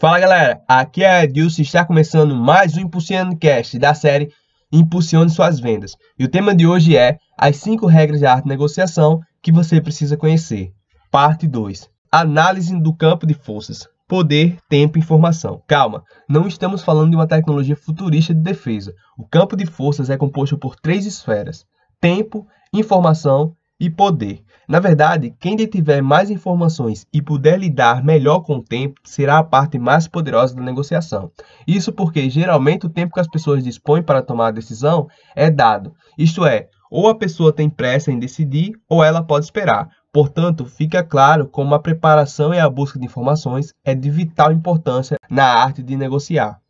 Fala galera, aqui é Edilson e está começando mais um Impulsionando Cast da série Impulsione Suas Vendas. E o tema de hoje é as 5 regras de arte de negociação que você precisa conhecer. Parte 2. Análise do campo de forças. Poder, tempo e informação. Calma, não estamos falando de uma tecnologia futurista de defesa. O campo de forças é composto por três esferas: tempo, informação e poder. Na verdade, quem detiver mais informações e puder lidar melhor com o tempo será a parte mais poderosa da negociação. Isso porque geralmente o tempo que as pessoas dispõem para tomar a decisão é dado. Isto é, ou a pessoa tem pressa em decidir ou ela pode esperar. Portanto, fica claro como a preparação e a busca de informações é de vital importância na arte de negociar.